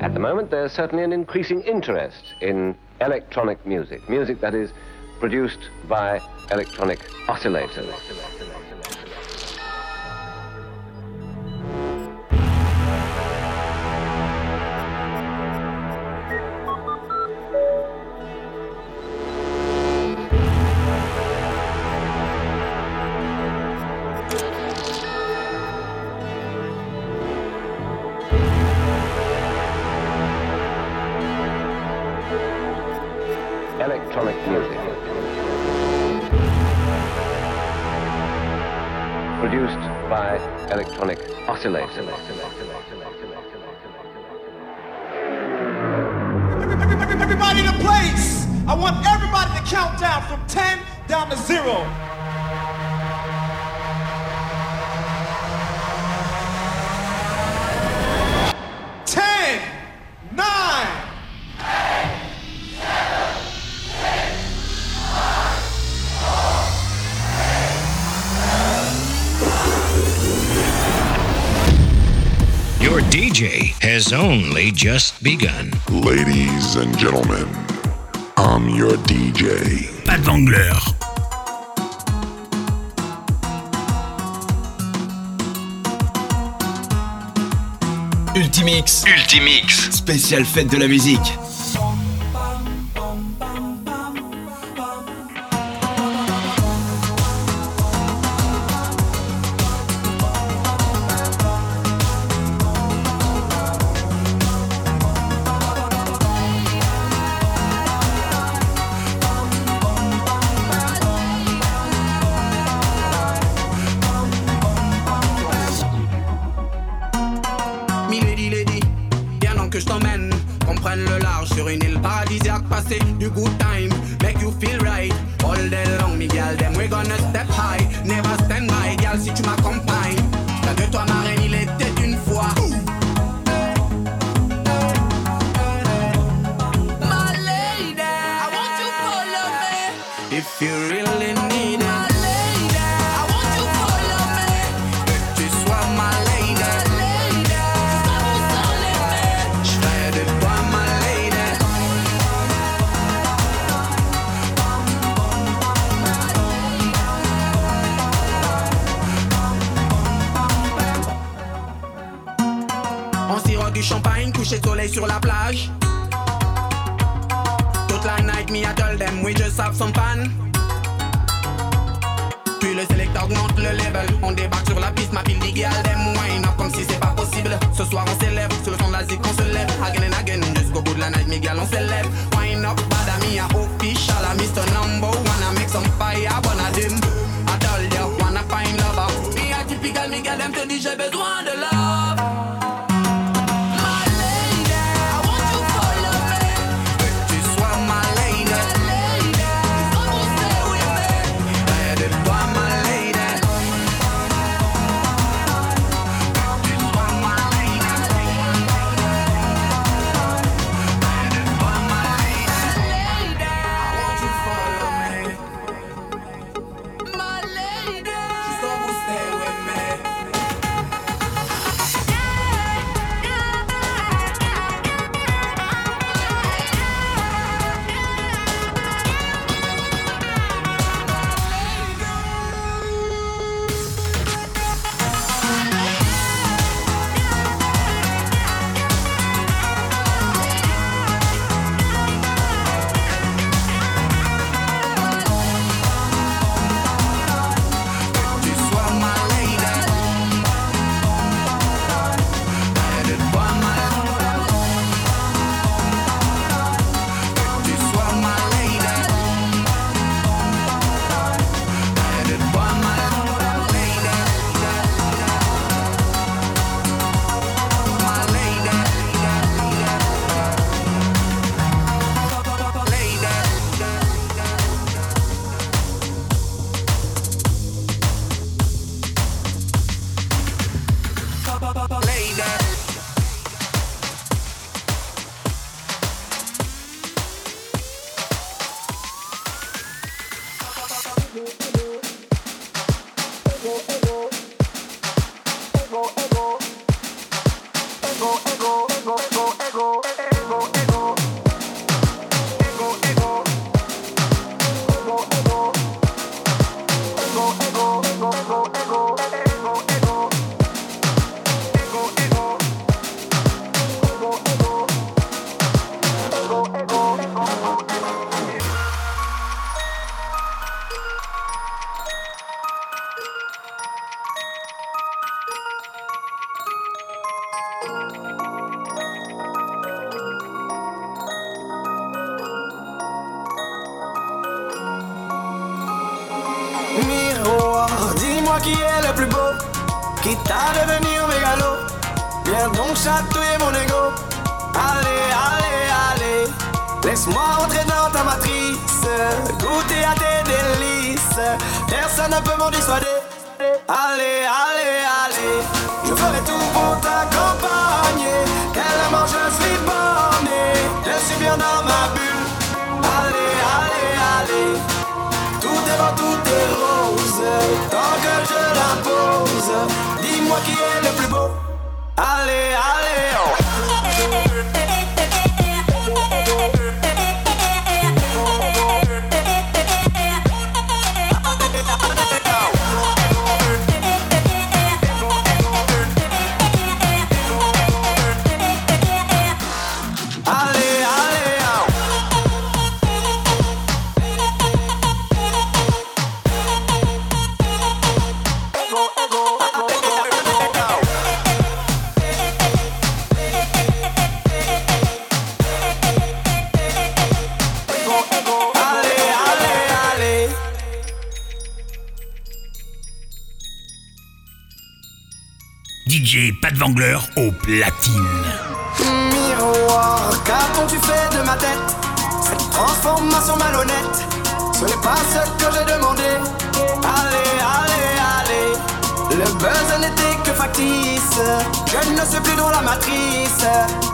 At the moment, there's certainly an increasing interest in electronic music, music that is produced by electronic oscillators. has only just begun. Ladies and gentlemen, I'm your DJ. Pat Vangler. Ultimix. Ultimix. Spécial fête de la musique. Au platine. Miroir, qu'as-tu fait de ma tête Cette transformation malhonnête, ce n'est pas ce que j'ai demandé. Allez, allez, allez, le buzz n'était que factice. Je ne suis plus dans la matrice,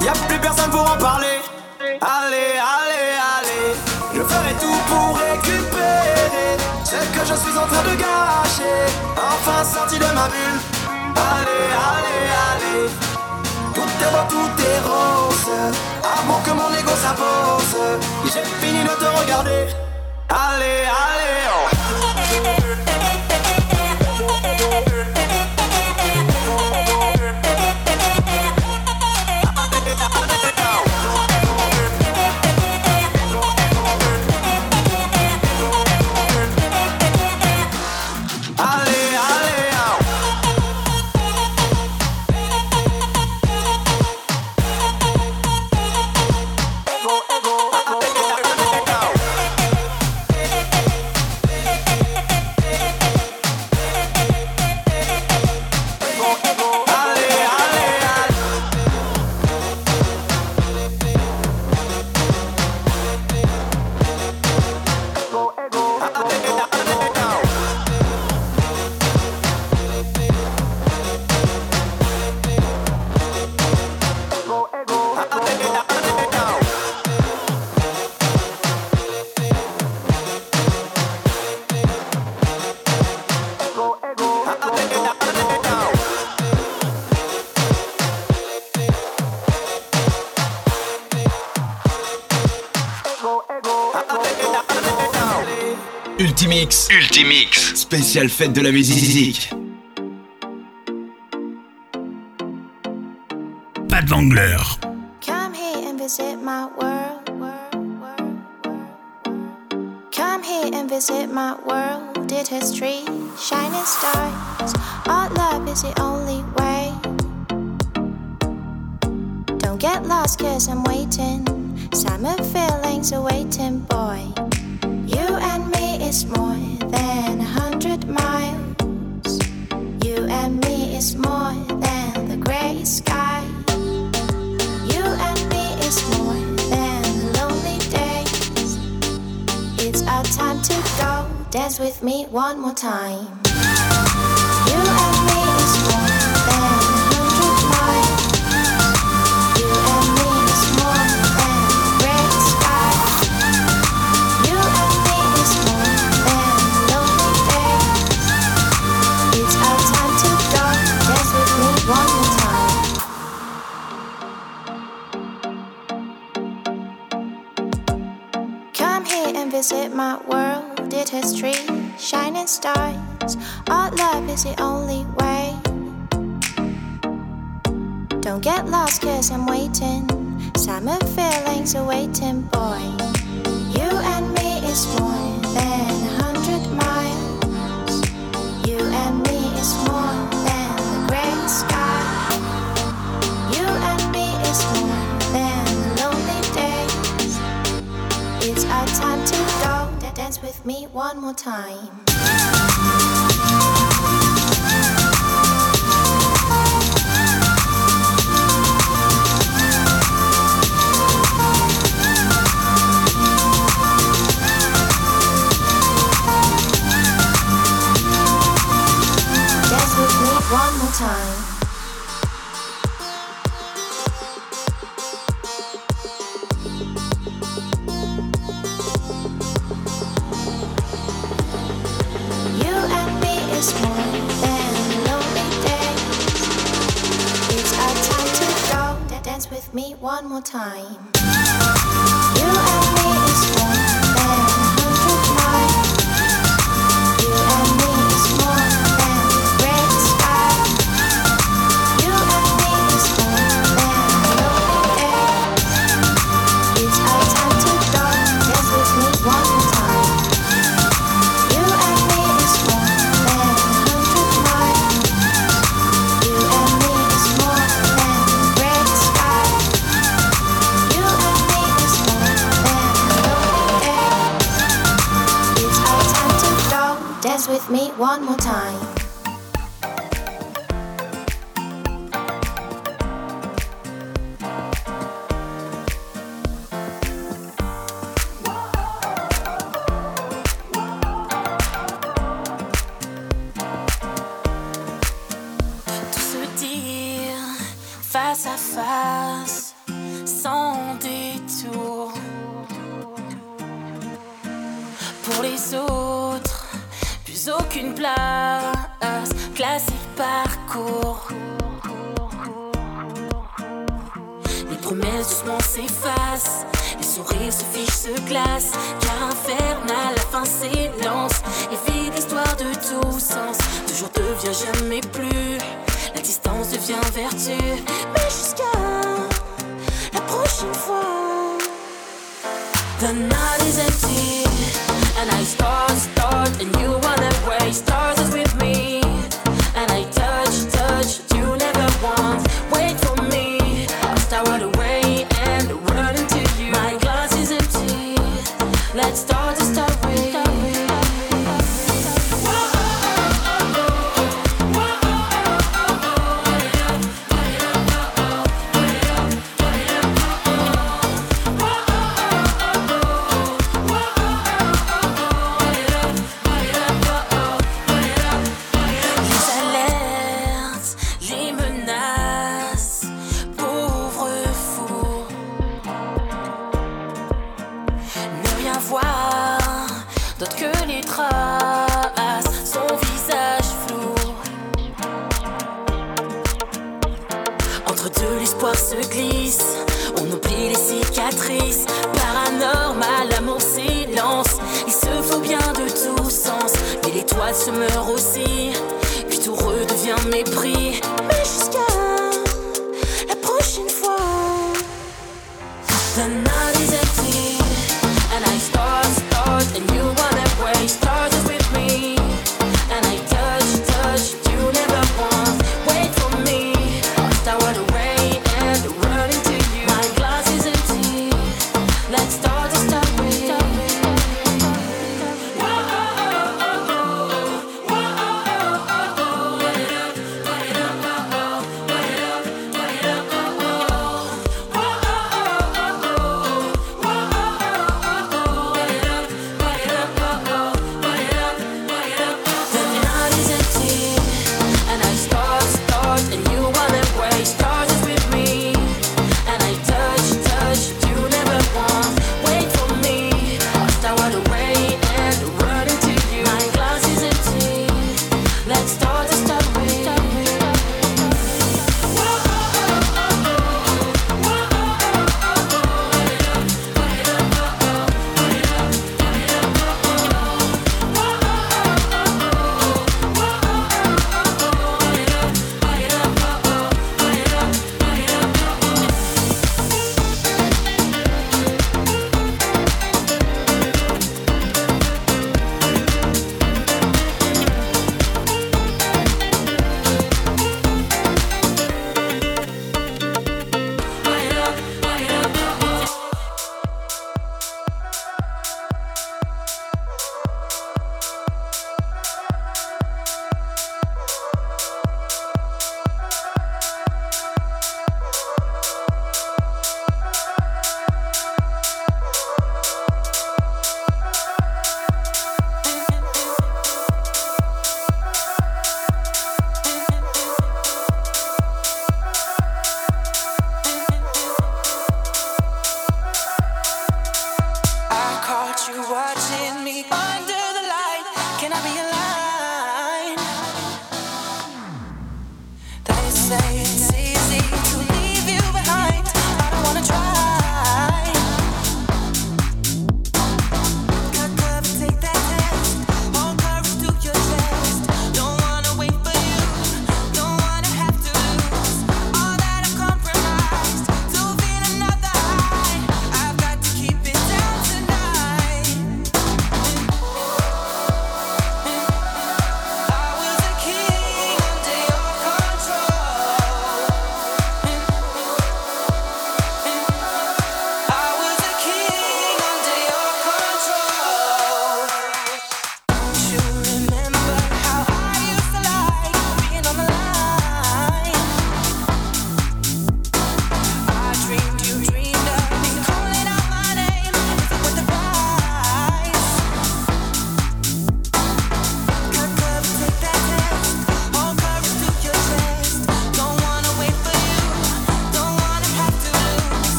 y a plus personne pour en parler. Allez, allez, allez, je ferai tout pour récupérer ce que je suis en train de gâcher. Enfin sorti de ma bulle allez, allez. Tout est beau, tout est rose. Avant que mon ego s'avance, j'ai fini de te regarder. Allez, allez. Multimix. Spéciale fête de la musique. Pas de l'angleur. more time.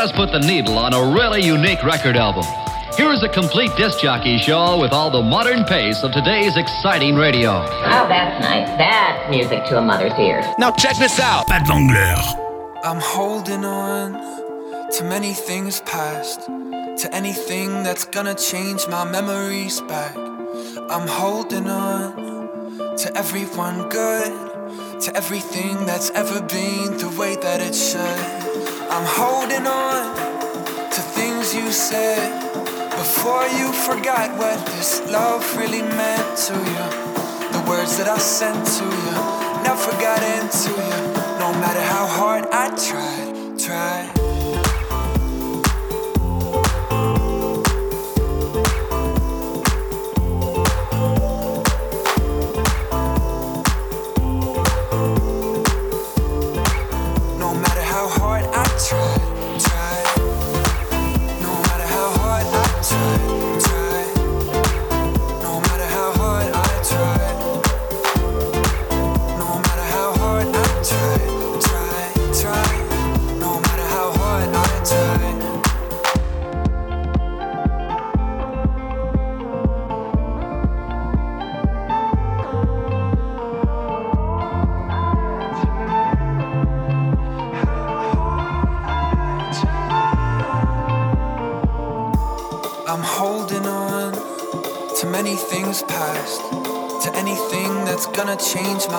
Just put the needle on a really unique record album. Here is a complete disc jockey show with all the modern pace of today's exciting radio. Oh, that's nice. That's music to a mother's ears. Now check this out. Pat Wangler. I'm holding on to many things past, to anything that's gonna change my memories back. I'm holding on to everyone good, to everything that's ever been the way that it should. I'm holding on to things you said before you forgot what this love really meant to you. The words that I sent to you never got into you. No matter how hard I tried, tried.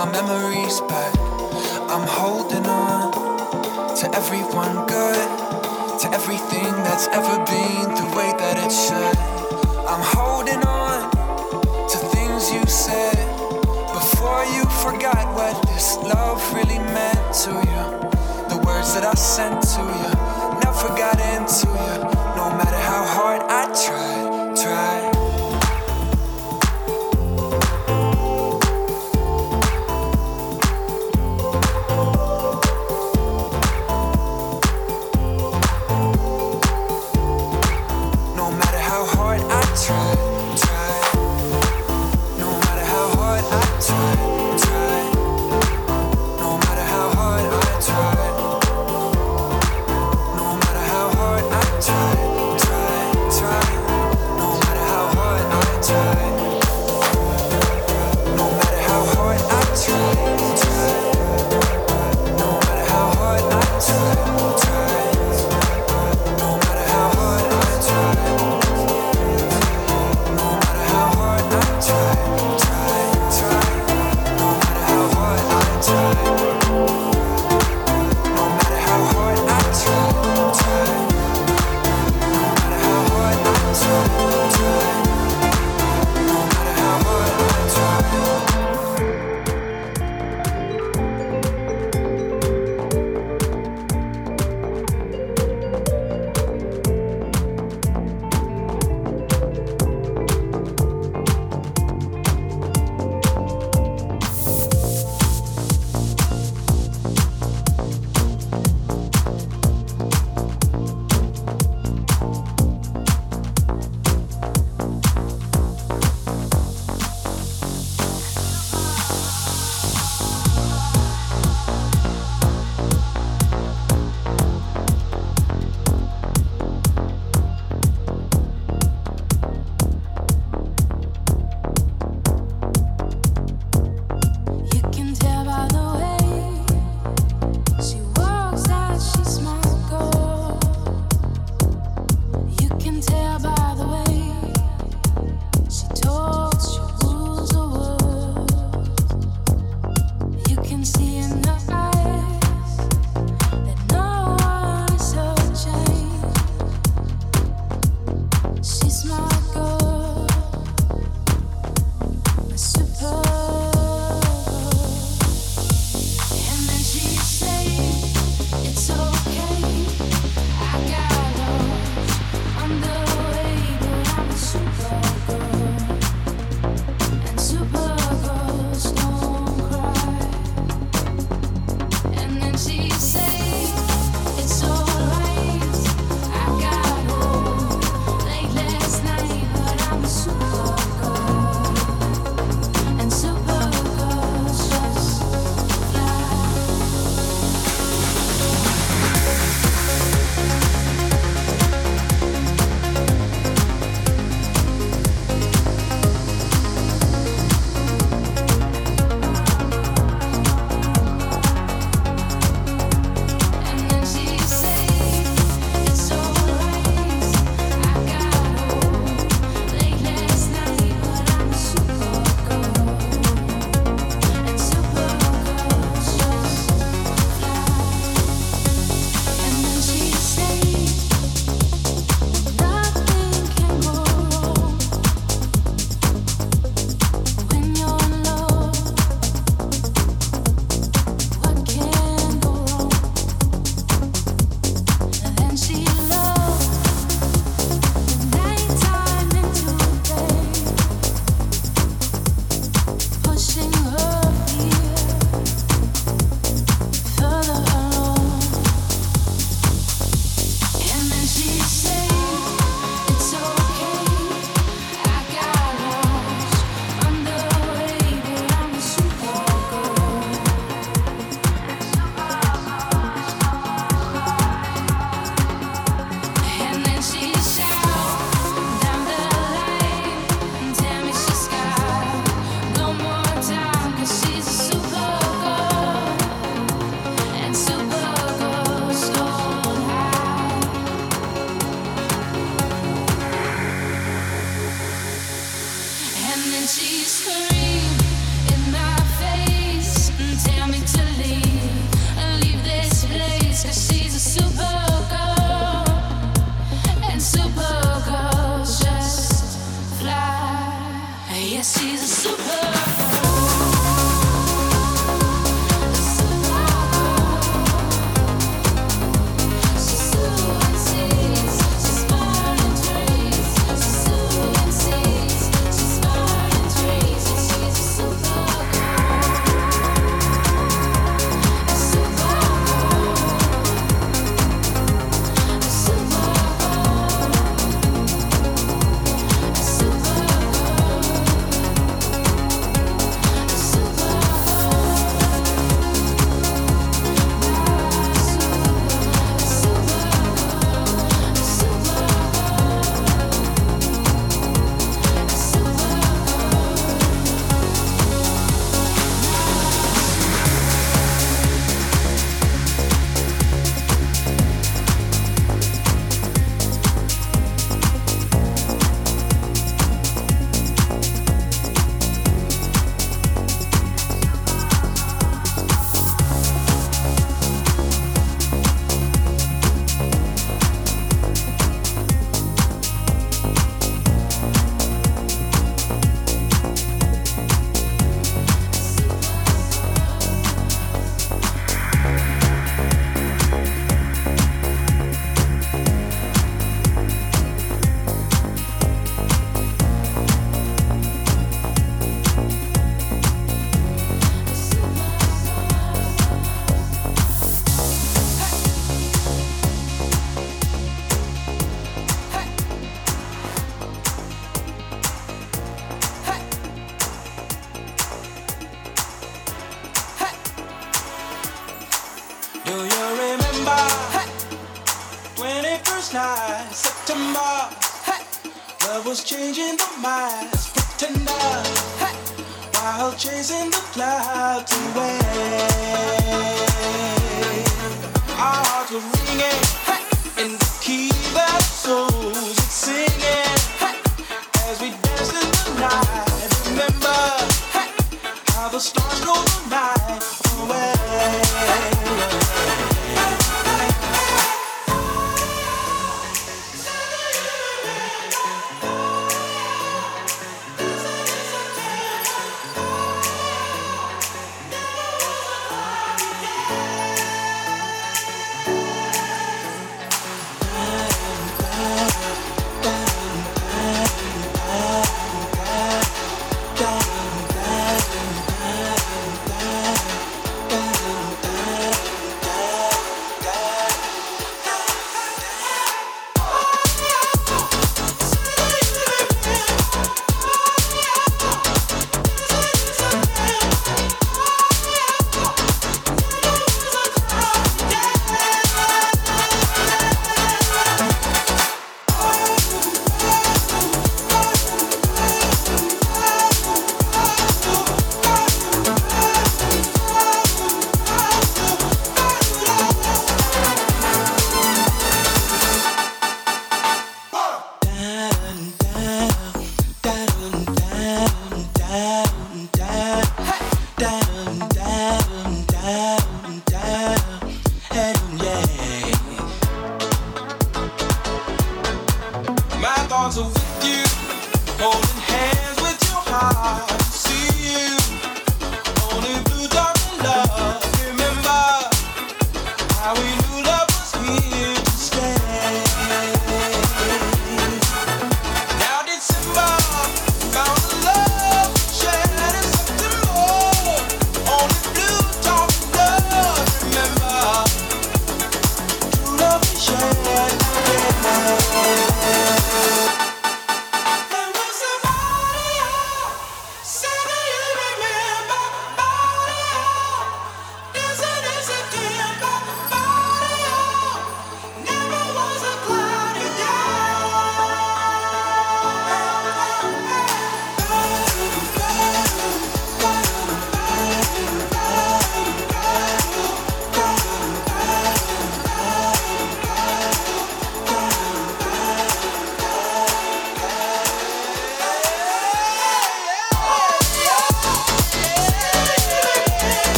My memories back. I'm holding on to everyone good, to everything that's ever been the way that it should. I'm holding on to things you said before you forgot what this love really meant to you. The words that I sent to you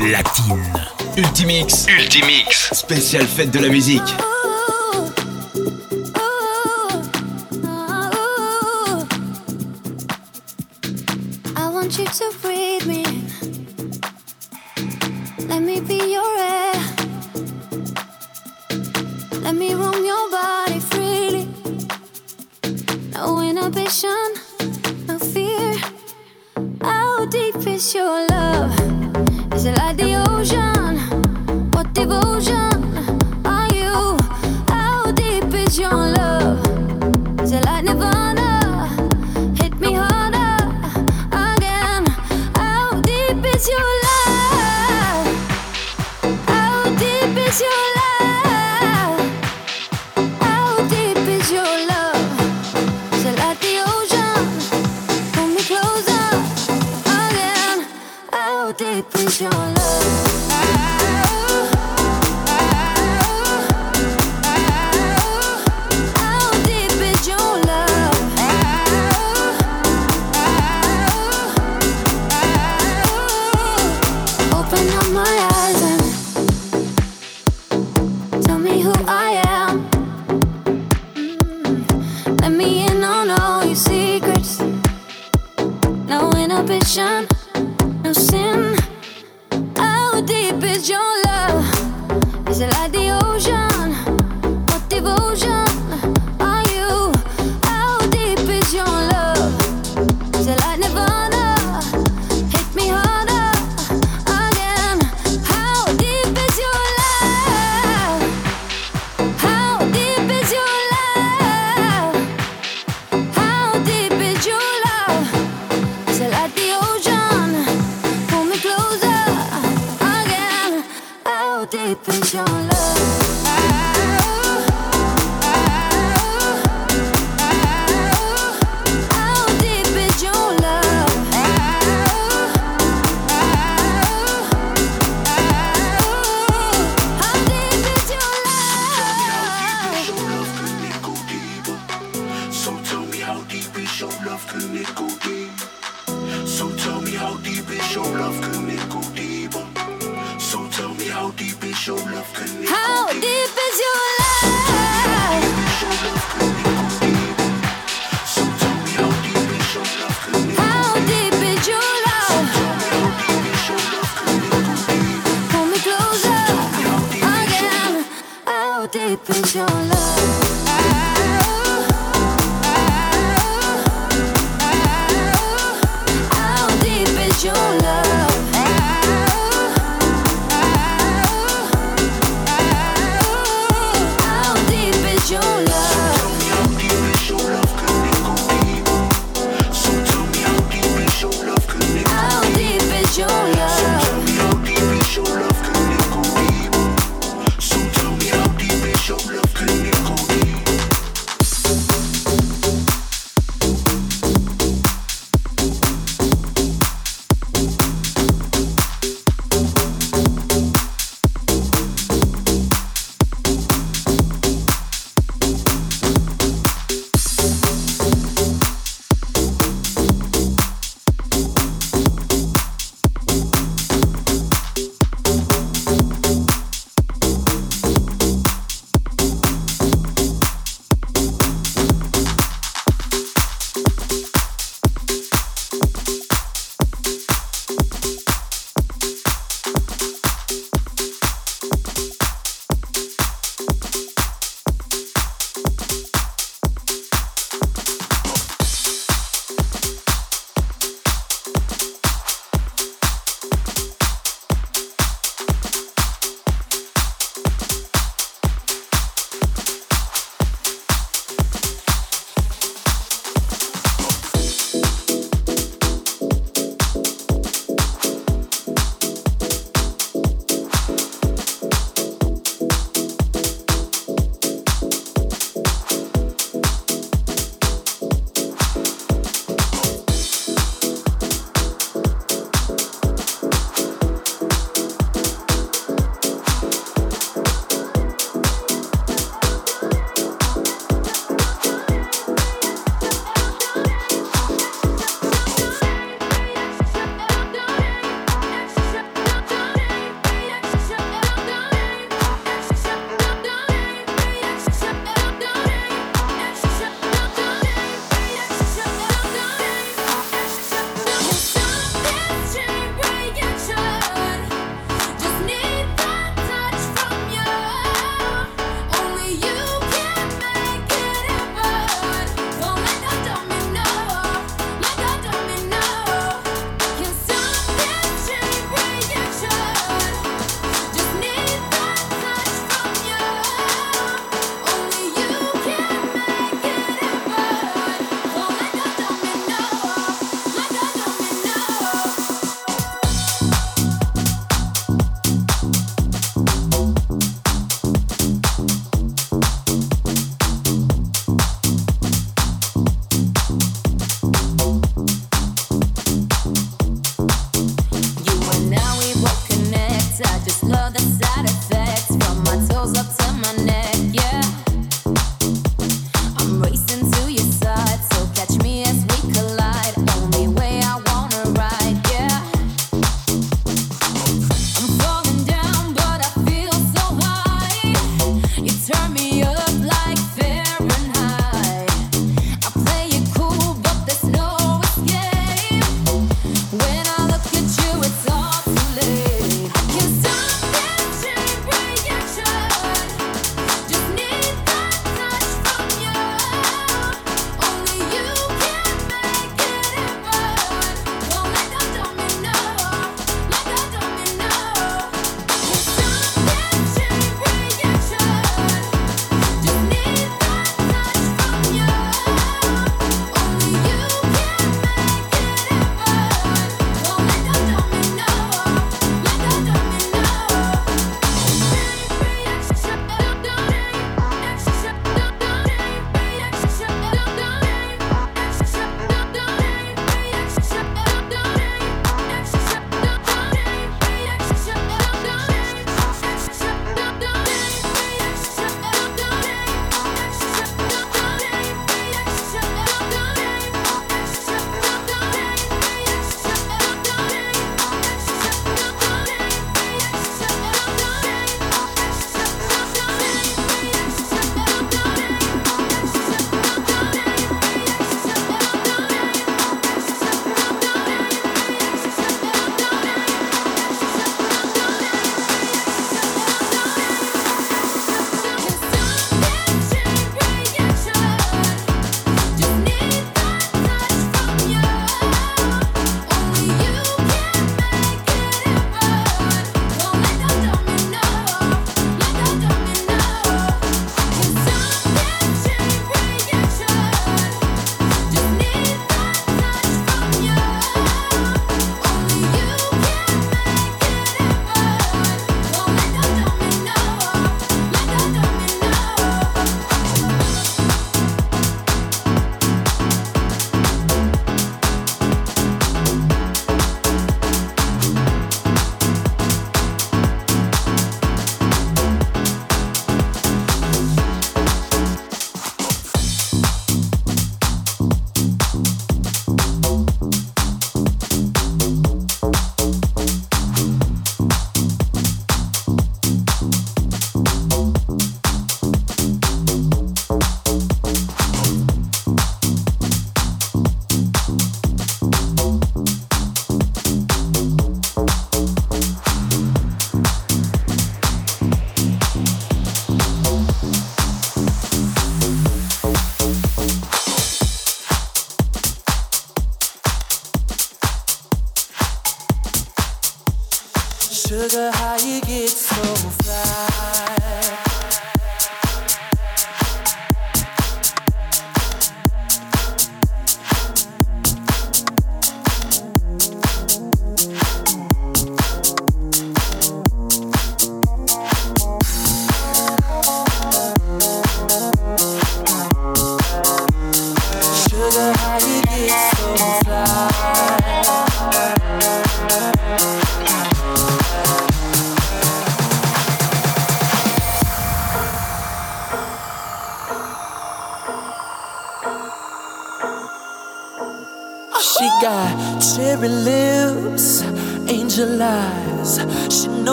au platine. Ultimix. Ultimix. Spécial fête de la musique.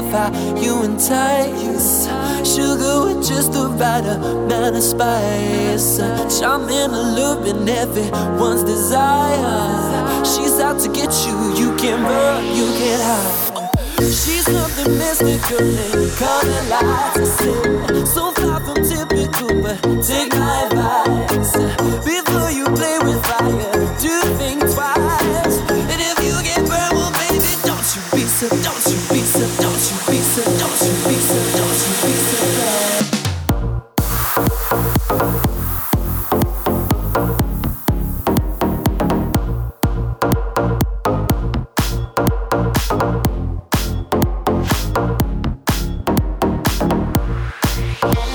Love how you entice. Sugar with just the right amount of spice. Charming, alluring, everyone's desire. She's out to get you, you can't run, you can't hide. She's something mystical and color lights. Pat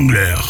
Wrangler.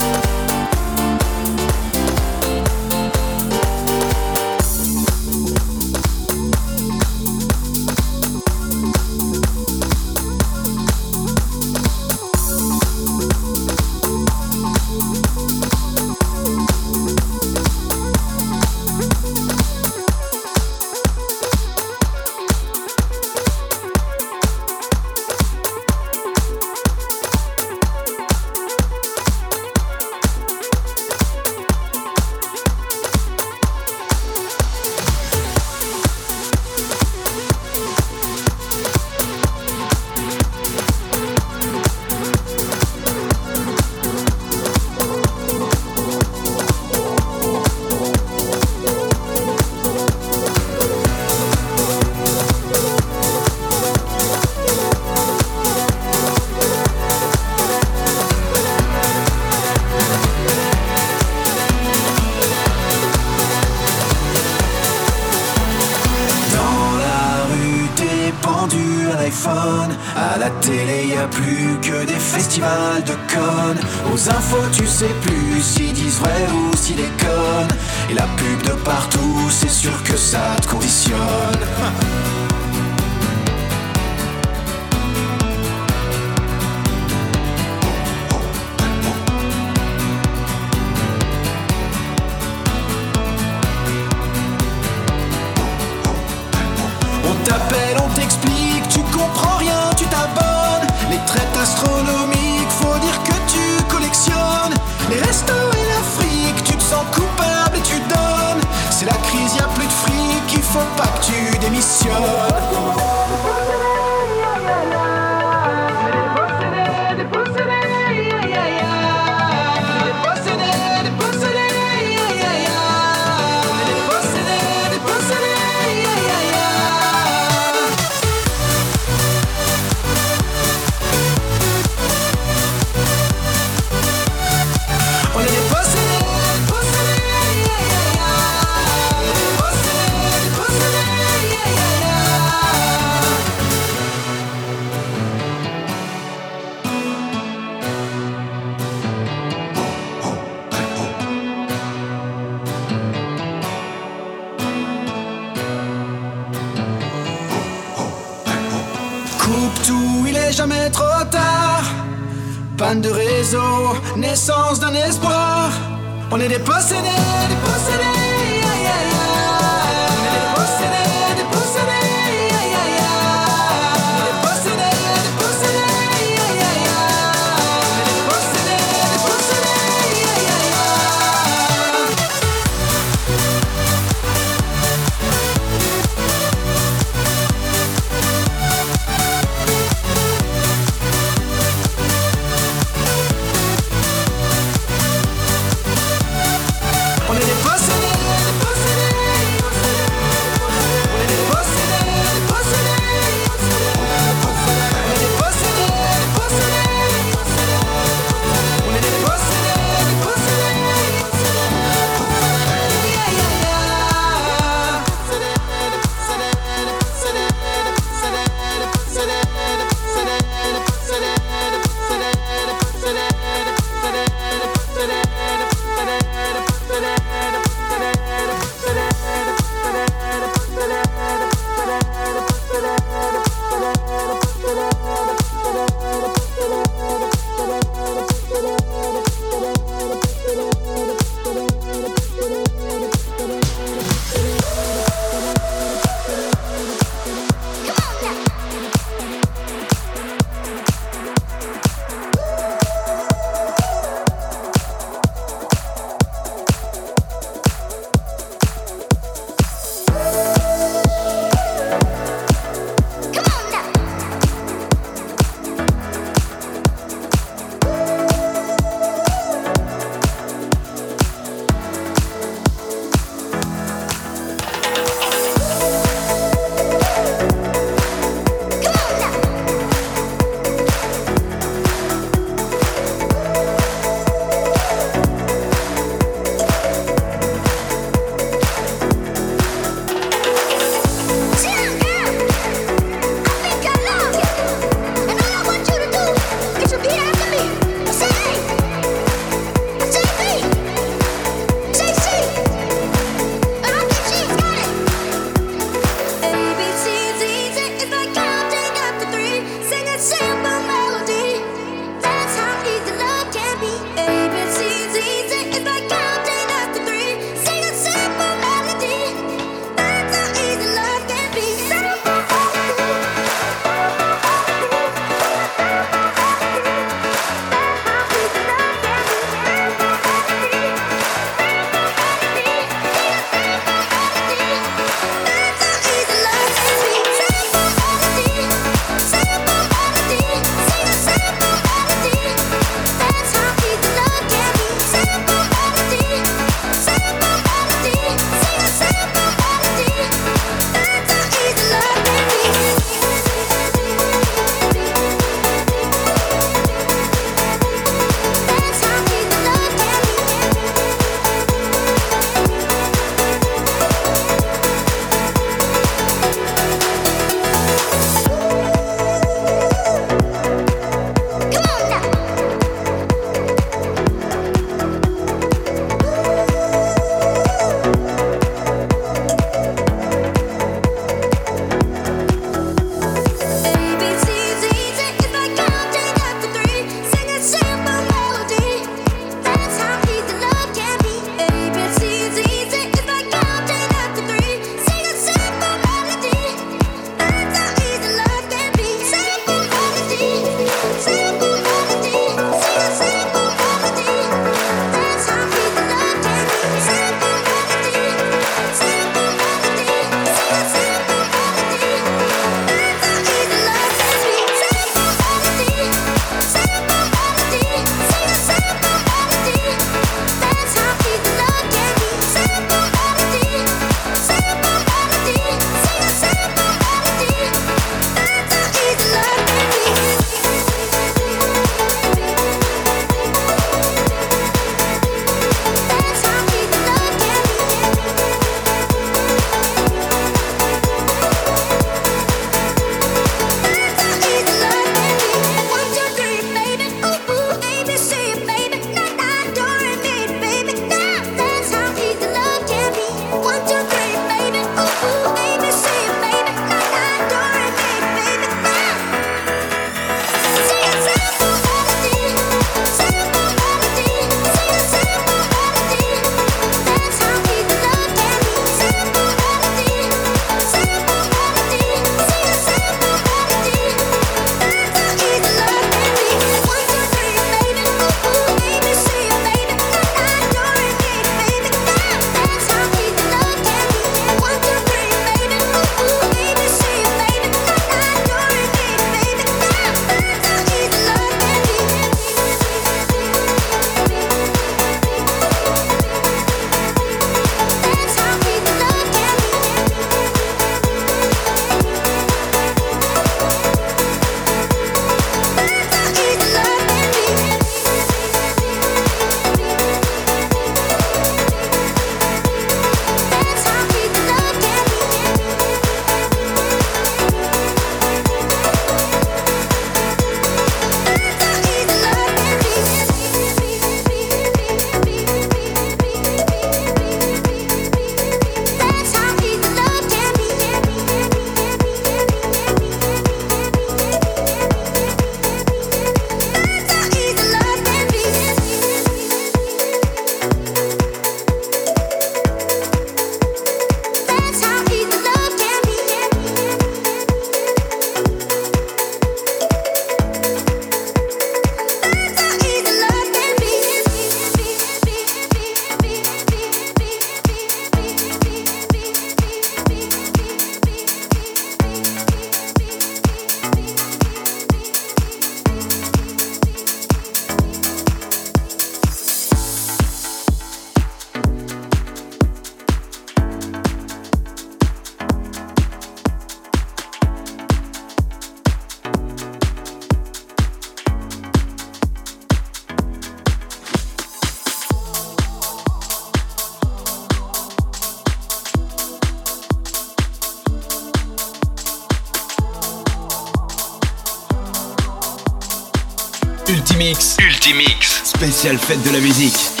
Spécial fête de la musique.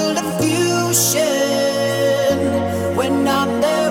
Don't know how to fight it,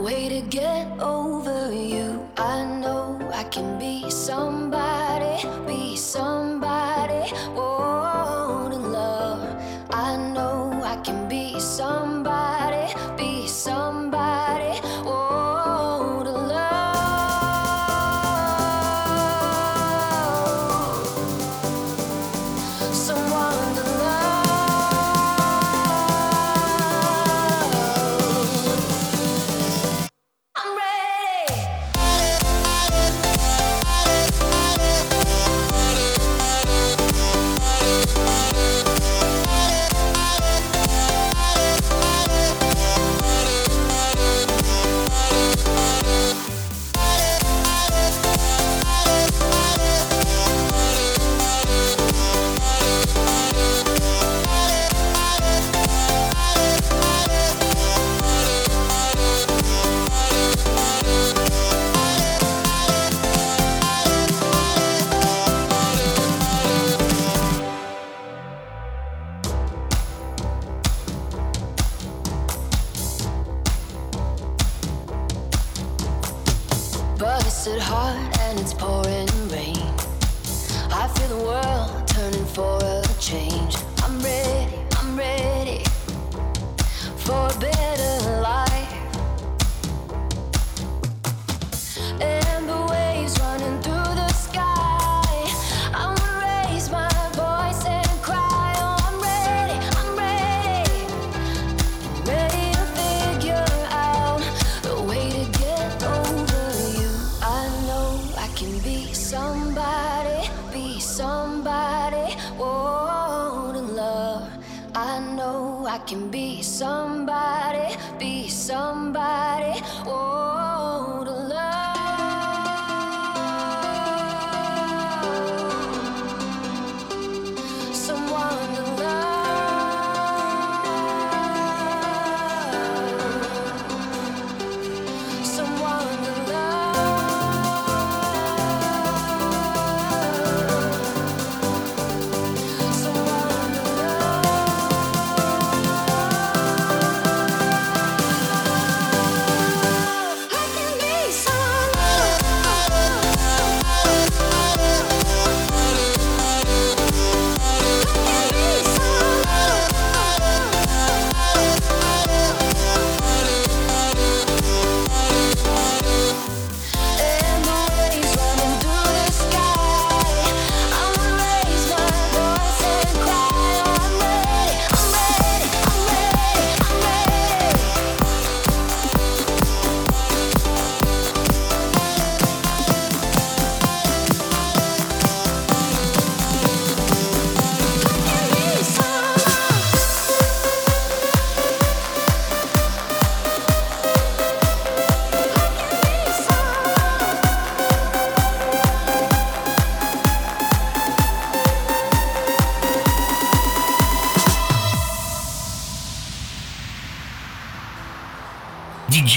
way to get over.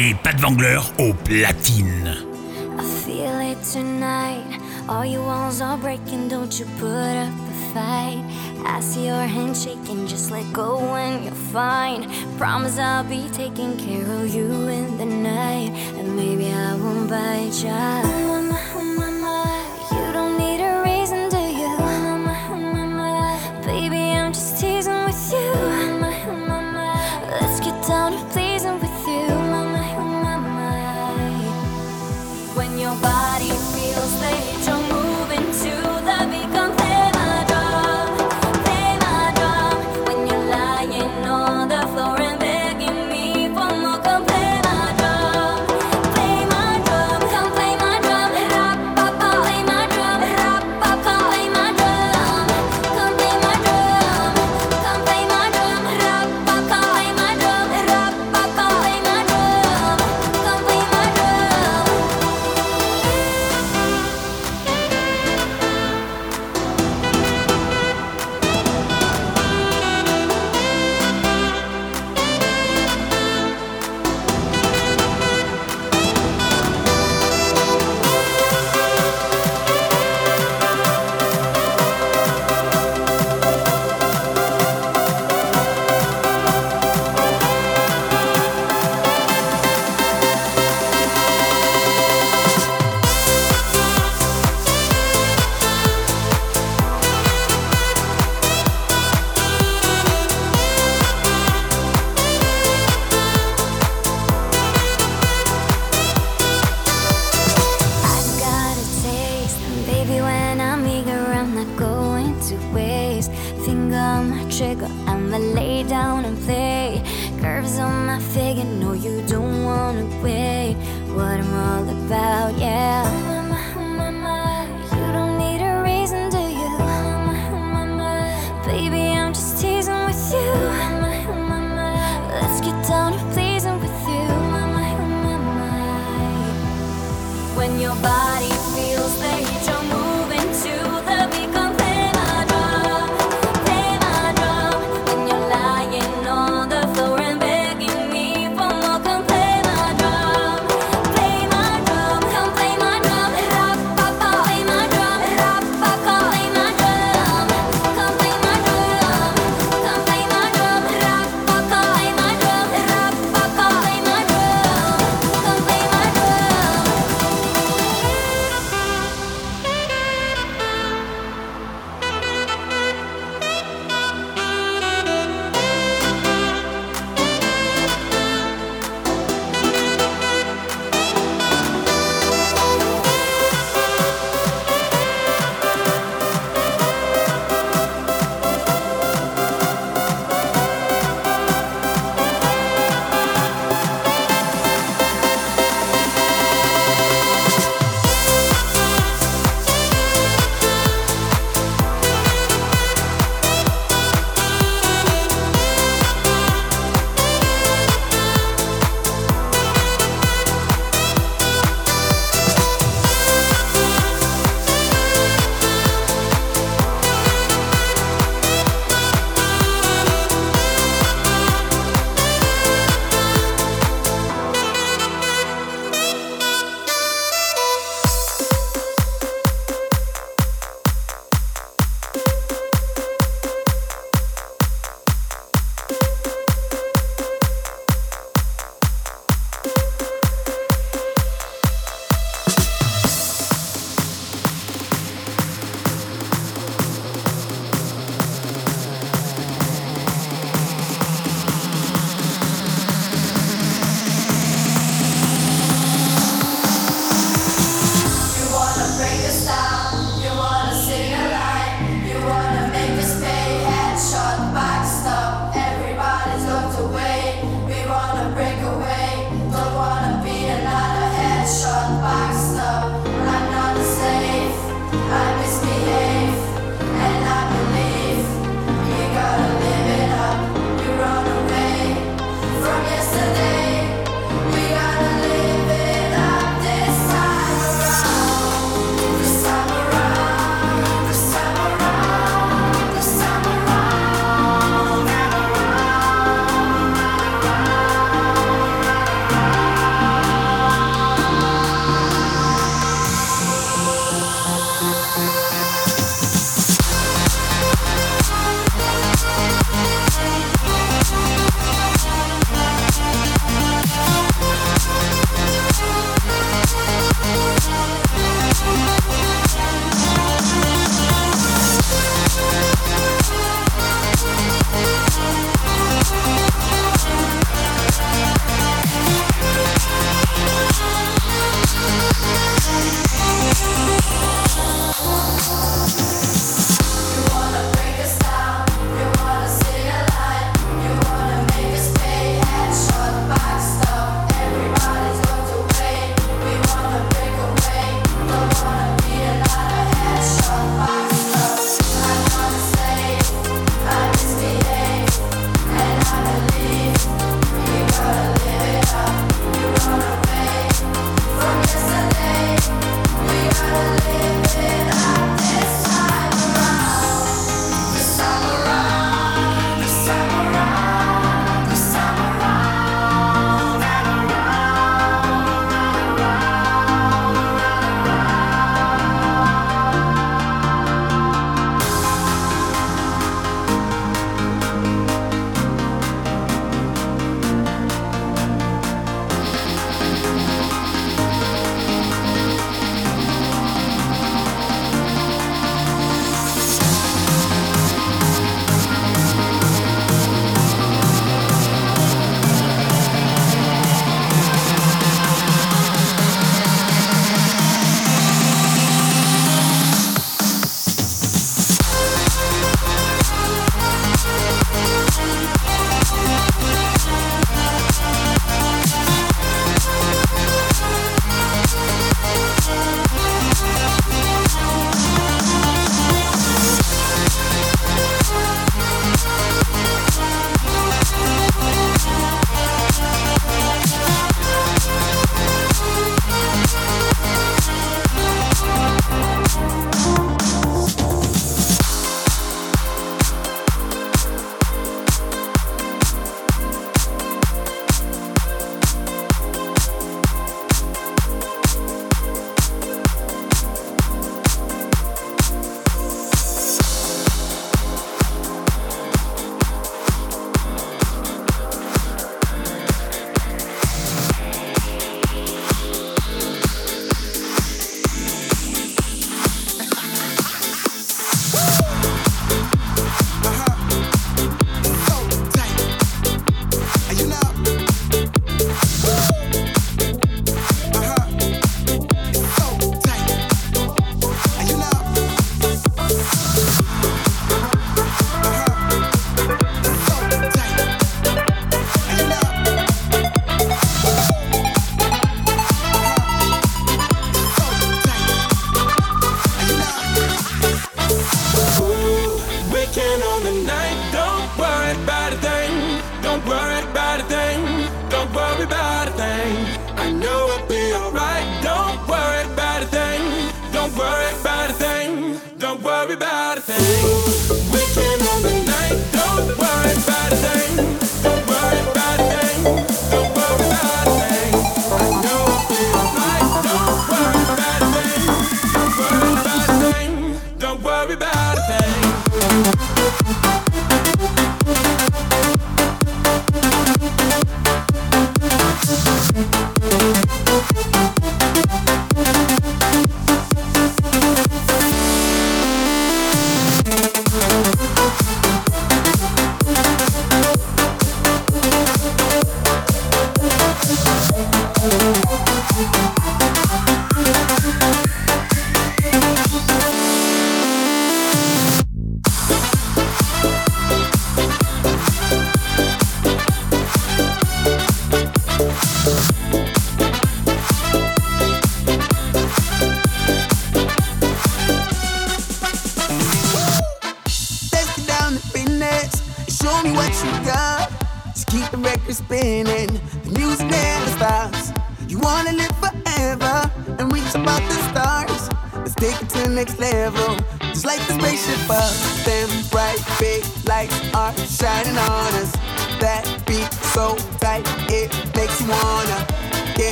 chez Pat Wangler au platine. I feel it tonight. All your walls are breaking, don't you put up a fight. I see your hand shaking, just let go when you're fine. Promise I'll be taking care of you in the night, and maybe I won't bite you.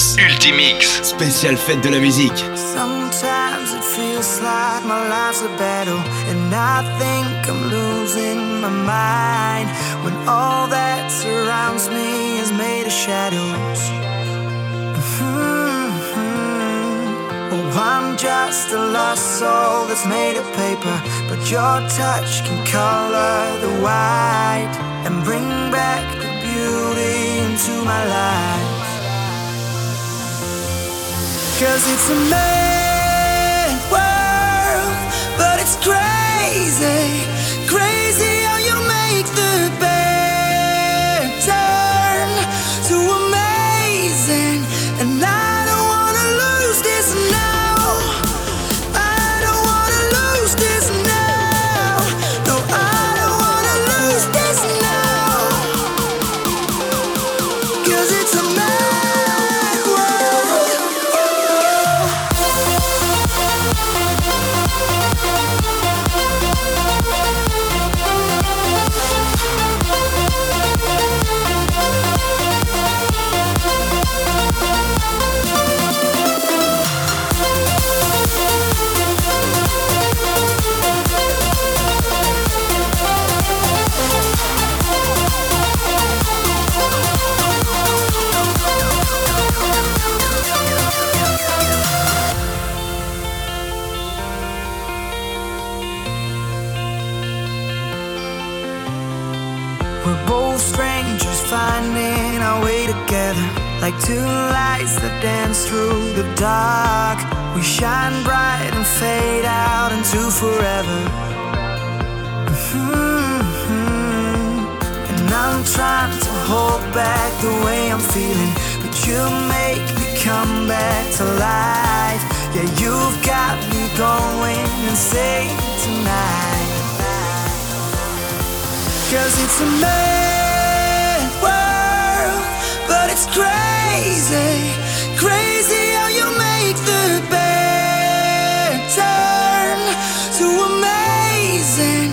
Ultimix. Spécial fête de la musique. Sometimes it feels like my life's a battle and I think I'm losing my mind when all that surrounds me is made of shadows. Mm-hmm. Oh, I'm just a lost soul that's made of paper, but your touch can color the white and bring back the beauty into my life. Cause it's a mad world, but it's crazy, crazy how you two lights that dance through the dark. We shine bright and fade out into forever. Mm-hmm. And I'm trying to hold back the way I'm feeling, but you make me come back to life. Yeah, you've got me going insane tonight. Cause it's amazing. It's crazy, crazy how you make the bad turn to amazing.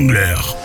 Wrangler.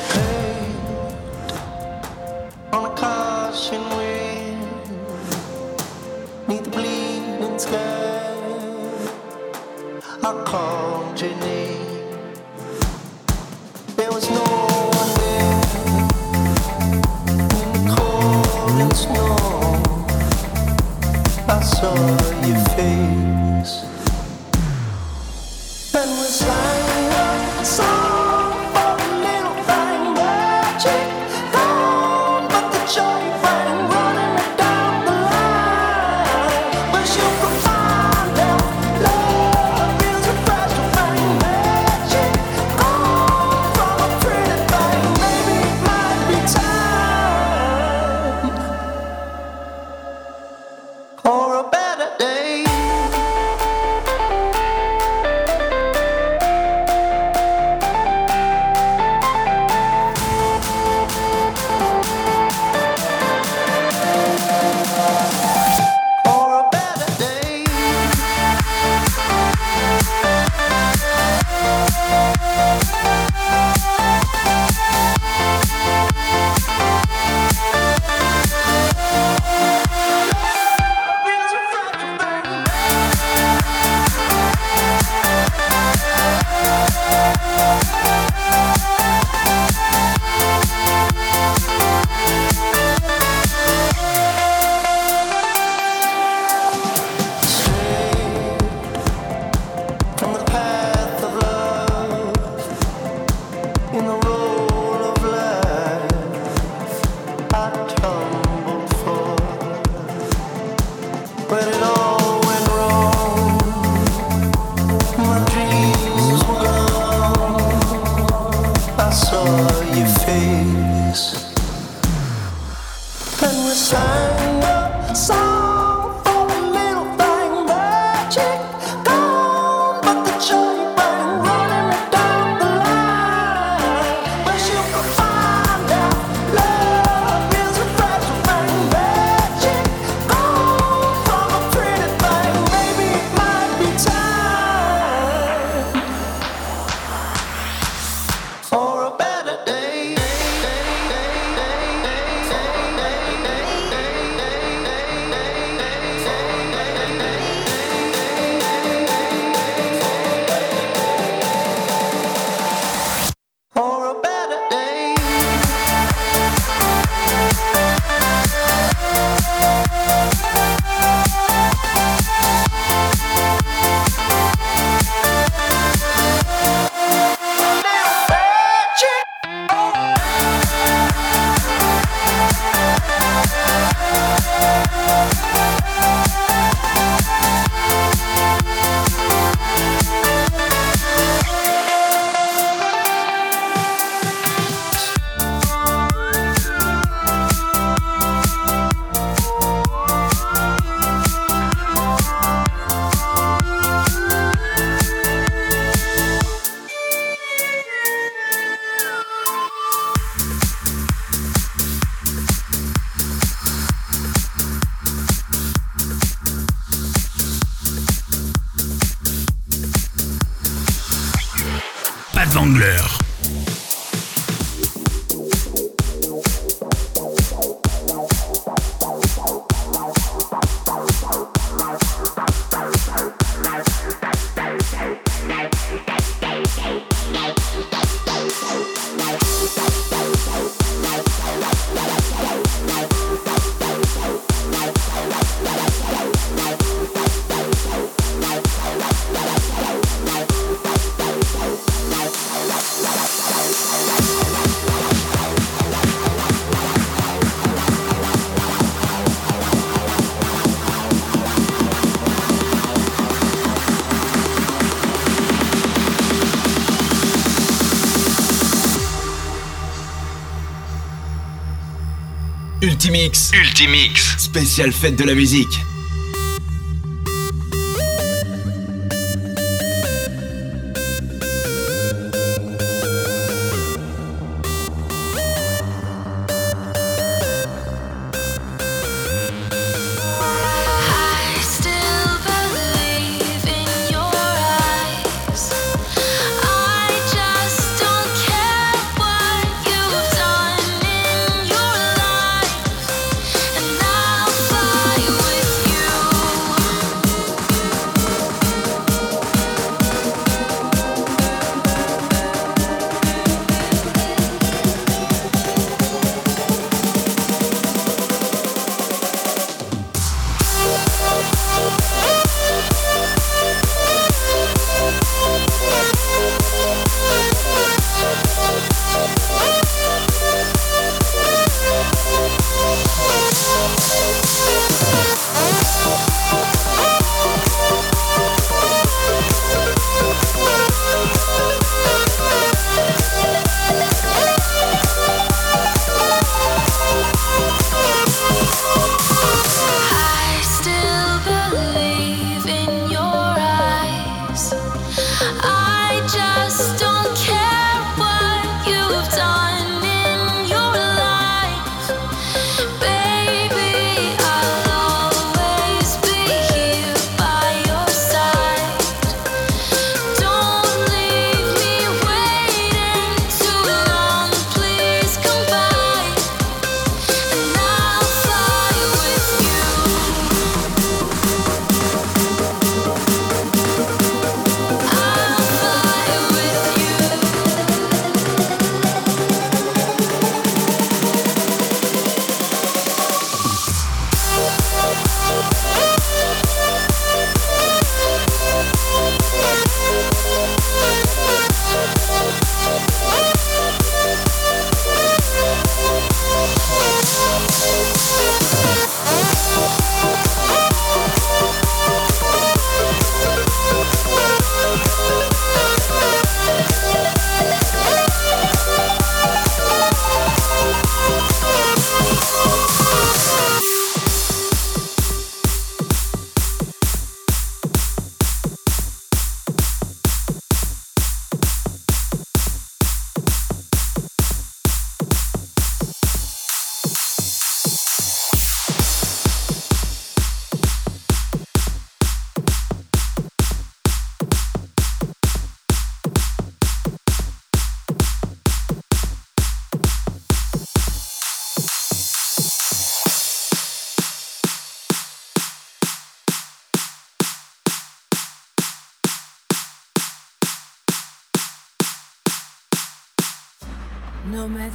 Ultimix. Ultimix. Spécial fête de la musique.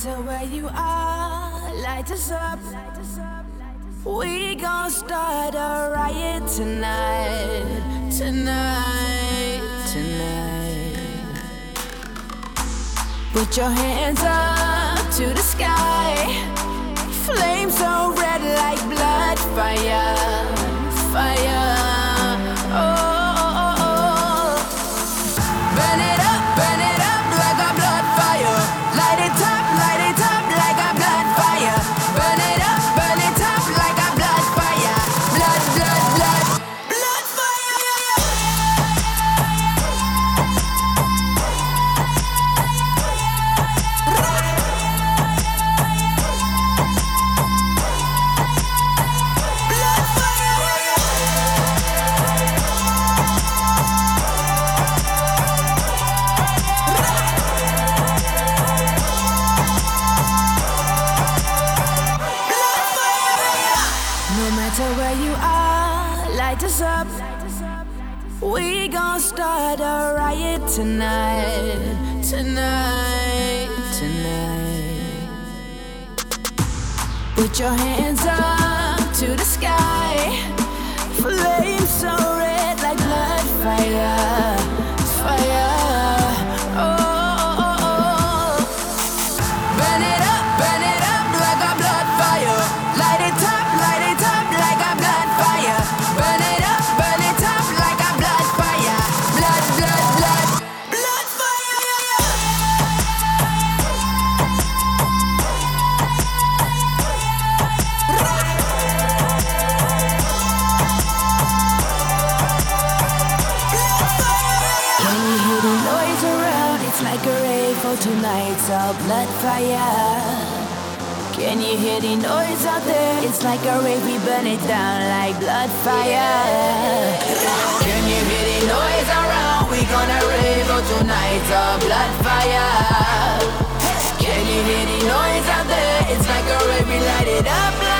Matter where you are, light us up. We gon' start a riot tonight, tonight, tonight. Put your hands up to the sky. Flames so red like blood, fire, fire. Tonight, tonight, tonight. Put your hands up to the sky. Fire. Can you hear the noise out there? It's like a rave, we burn it down like blood fire. Can you hear the noise around? We gonna rave oh, for tonight's a blood fire. Can you hear the noise out there? It's like a rave, we light it up like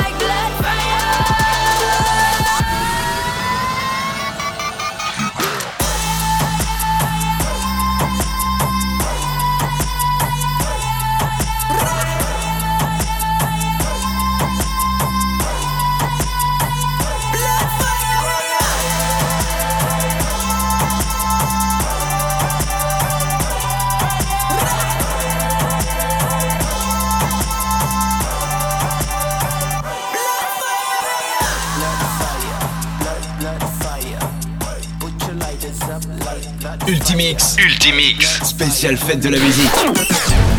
Ultimix. Ultimix. Spécial fête de la musique.